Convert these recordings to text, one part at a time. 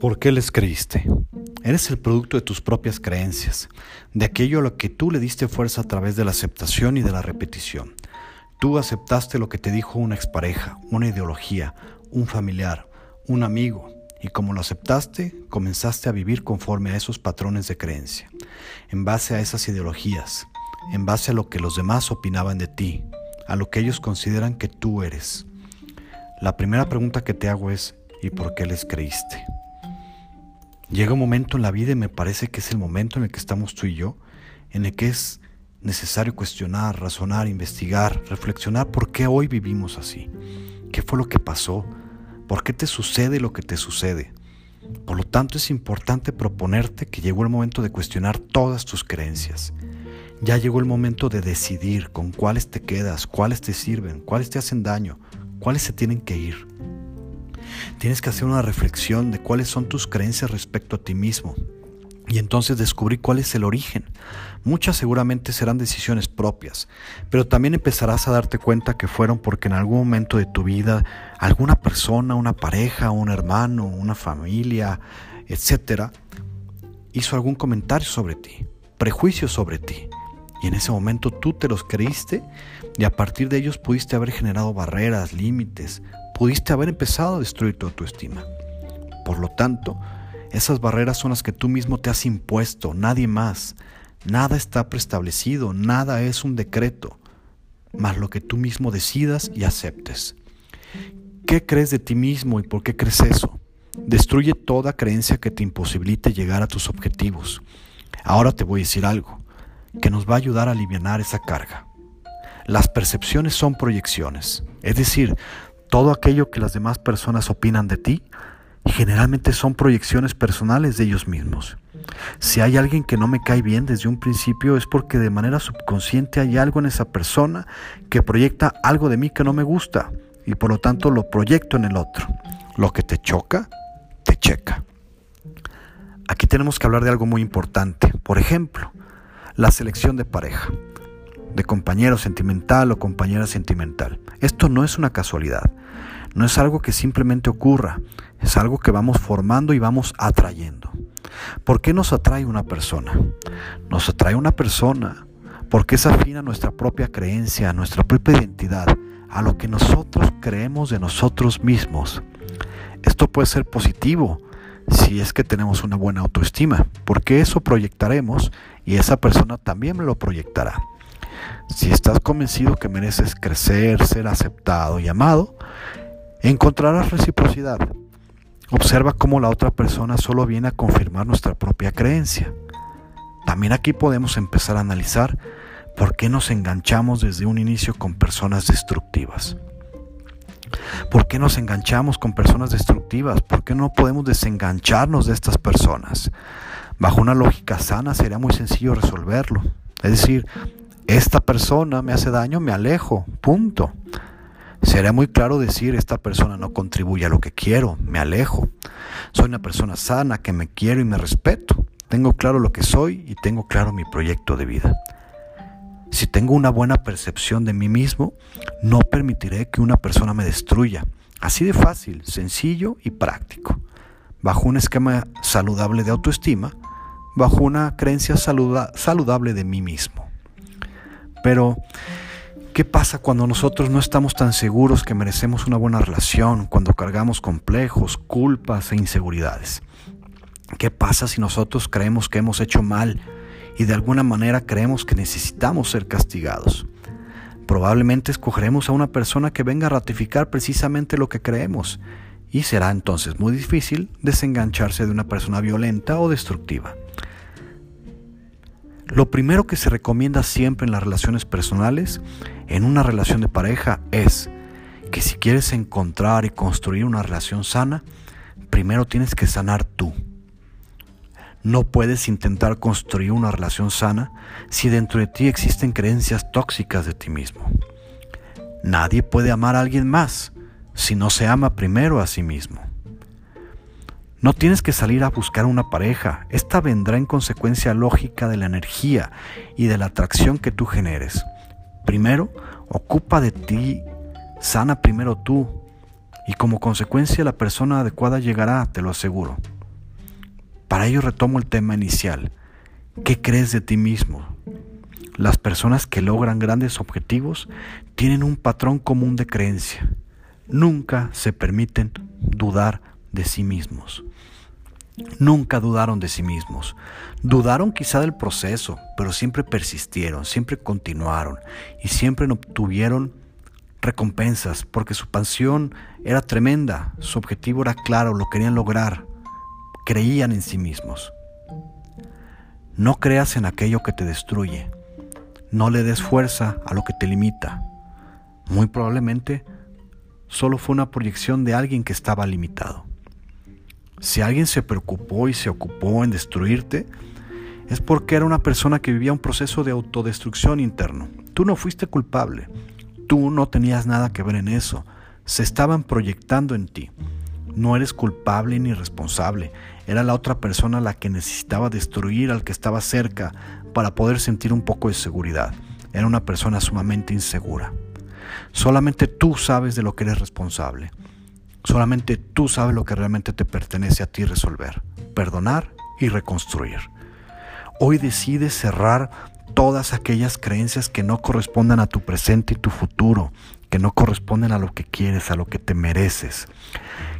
¿Por qué les creíste? Eres el producto de tus propias creencias, de aquello a lo que tú le diste fuerza a través de la aceptación y de la repetición. Tú aceptaste lo que te dijo una expareja, una ideología, un familiar, un amigo, y como lo aceptaste, comenzaste a vivir conforme a esos patrones de creencia, en base a esas ideologías, en base a lo que los demás opinaban de ti, a lo que ellos consideran que tú eres. La primera pregunta que te hago es, ¿y por qué les creíste? Llega un momento en la vida y me parece que es el momento en el que estamos tú y yo, en el que es necesario cuestionar, razonar, investigar, reflexionar por qué hoy vivimos así. ¿Qué fue lo que pasó? ¿Por qué te sucede lo que te sucede? Por lo tanto es importante proponerte que llegó el momento de cuestionar todas tus creencias. Ya llegó el momento de decidir con cuáles te quedas, cuáles te sirven, cuáles te hacen daño, cuáles se tienen que ir. Tienes que hacer una reflexión de cuáles son tus creencias respecto a ti mismo y entonces descubrir cuál es el origen. Muchas seguramente serán decisiones propias, pero también empezarás a darte cuenta que fueron porque en algún momento de tu vida alguna persona, una pareja, un hermano, una familia, etcétera, hizo algún comentario sobre ti, prejuicios sobre ti. Y en ese momento tú te los creíste y a partir de ellos pudiste haber generado barreras, límites, pudiste haber empezado a destruir tu autoestima. Por lo tanto, esas barreras son las que tú mismo te has impuesto, nadie más. Nada está preestablecido, nada es un decreto, más lo que tú mismo decidas y aceptes. ¿Qué crees de ti mismo y por qué crees eso? Destruye toda creencia que te imposibilite llegar a tus objetivos. Ahora te voy a decir algo que nos va a ayudar a aliviar esa carga. Las percepciones son proyecciones, es decir, todo aquello que las demás personas opinan de ti generalmente son proyecciones personales de ellos mismos. Si hay alguien que no me cae bien desde un principio es porque de manera subconsciente hay algo en esa persona que proyecta algo de mí que no me gusta y por lo tanto lo proyecto en el otro. Lo que te choca, te checa. Aquí tenemos que hablar de algo muy importante. Por ejemplo, la selección de pareja de compañero sentimental o compañera sentimental. Esto no es una casualidad, no es algo que simplemente ocurra, es algo que vamos formando y vamos atrayendo. ¿Por qué nos atrae una persona? Nos atrae una persona porque es afín a nuestra propia creencia, a nuestra propia identidad, a lo que nosotros creemos de nosotros mismos. Esto puede ser positivo si es que tenemos una buena autoestima, porque eso proyectaremos y esa persona también lo proyectará. Si estás convencido que mereces crecer, ser aceptado y amado, encontrarás reciprocidad. Observa cómo la otra persona solo viene a confirmar nuestra propia creencia. También aquí podemos empezar a analizar por qué nos enganchamos desde un inicio con personas destructivas. ¿Por qué nos enganchamos con personas destructivas? ¿Por qué no podemos desengancharnos de estas personas? Bajo una lógica sana sería muy sencillo resolverlo. Es decir, esta persona me hace daño, me alejo, punto. Sería muy claro decir, esta persona no contribuye a lo que quiero, me alejo. Soy una persona sana, que me quiero y me respeto. Tengo claro lo que soy y tengo claro mi proyecto de vida. Si tengo una buena percepción de mí mismo, no permitiré que una persona me destruya. Así de fácil, sencillo y práctico. Bajo un esquema saludable de autoestima, bajo una creencia saludable de mí mismo. Pero, ¿qué pasa cuando nosotros no estamos tan seguros que merecemos una buena relación, cuando cargamos complejos, culpas e inseguridades? ¿Qué pasa si nosotros creemos que hemos hecho mal y de alguna manera creemos que necesitamos ser castigados? Probablemente escogeremos a una persona que venga a ratificar precisamente lo que creemos y será entonces muy difícil desengancharse de una persona violenta o destructiva. Lo primero que se recomienda siempre en las relaciones personales, en una relación de pareja, es que si quieres encontrar y construir una relación sana, primero tienes que sanar tú. No puedes intentar construir una relación sana si dentro de ti existen creencias tóxicas de ti mismo. Nadie puede amar a alguien más si no se ama primero a sí mismo. No tienes que salir a buscar una pareja, esta vendrá en consecuencia lógica de la energía y de la atracción que tú generes. Primero, ocupa de ti, sana primero tú, y como consecuencia la persona adecuada llegará, te lo aseguro. Para ello retomo el tema inicial. ¿Qué crees de ti mismo? Las personas que logran grandes objetivos tienen un patrón común de creencia. Nunca se permiten dudar de sí mismos. Nunca dudaron de sí mismos. Dudaron quizá del proceso, pero siempre persistieron, siempre continuaron y siempre obtuvieron recompensas porque su pasión era tremenda, su objetivo era claro, lo querían lograr, creían en sí mismos. No creas en aquello que te destruye, no le des fuerza a lo que te limita. Muy probablemente solo fue una proyección de alguien que estaba limitado. Si alguien se preocupó y se ocupó en destruirte, es porque era una persona que vivía un proceso de autodestrucción interno. Tú no fuiste culpable, tú no tenías nada que ver en eso, se estaban proyectando en ti. No eres culpable ni responsable, era la otra persona la que necesitaba destruir al que estaba cerca para poder sentir un poco de seguridad. Era una persona sumamente insegura. Solamente tú sabes de lo que eres responsable. Solamente tú sabes lo que realmente te pertenece a ti resolver, perdonar y reconstruir. Hoy decides cerrar todas aquellas creencias que no correspondan a tu presente y tu futuro, que no corresponden a lo que quieres, a lo que te mereces.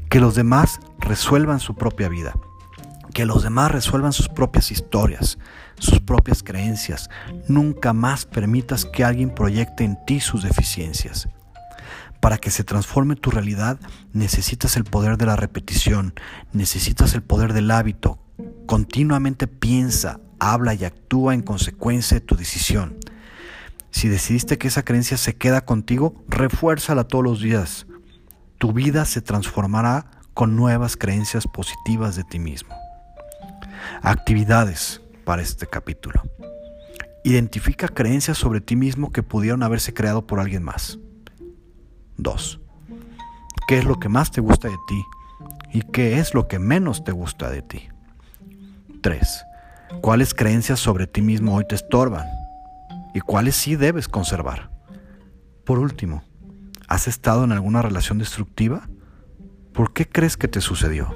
Que los demás resuelvan su propia vida, que los demás resuelvan sus propias historias, sus propias creencias. Nunca más permitas que alguien proyecte en ti sus deficiencias. Para que se transforme tu realidad necesitas el poder de la repetición, necesitas el poder del hábito. Continuamente piensa, habla y actúa en consecuencia de tu decisión. Si decidiste que esa creencia se queda contigo, refuérzala todos los días. Tu vida se transformará con nuevas creencias positivas de ti mismo. Actividades para este capítulo. Identifica creencias sobre ti mismo que pudieron haberse creado por alguien más. 2. ¿Qué es lo que más te gusta de ti? ¿Y qué es lo que menos te gusta de ti? 3. ¿Cuáles creencias sobre ti mismo hoy te estorban? ¿Y cuáles sí debes conservar? Por último, ¿has estado en alguna relación destructiva? ¿Por qué crees que te sucedió?